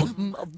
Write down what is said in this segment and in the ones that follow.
mountain of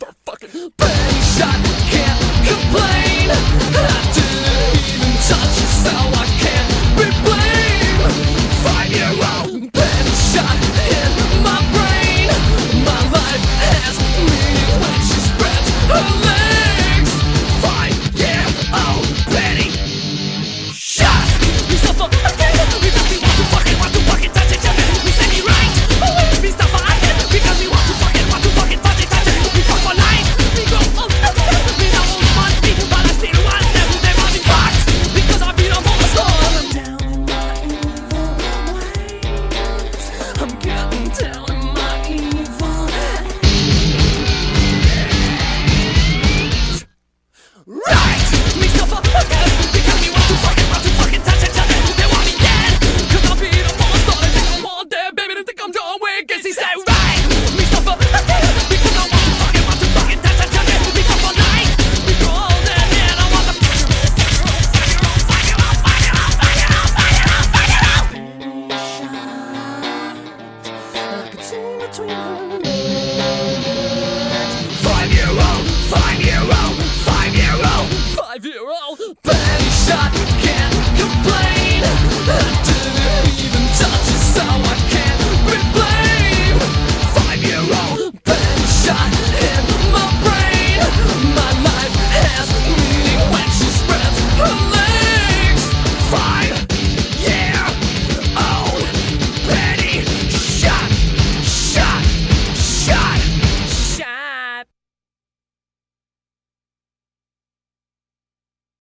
between her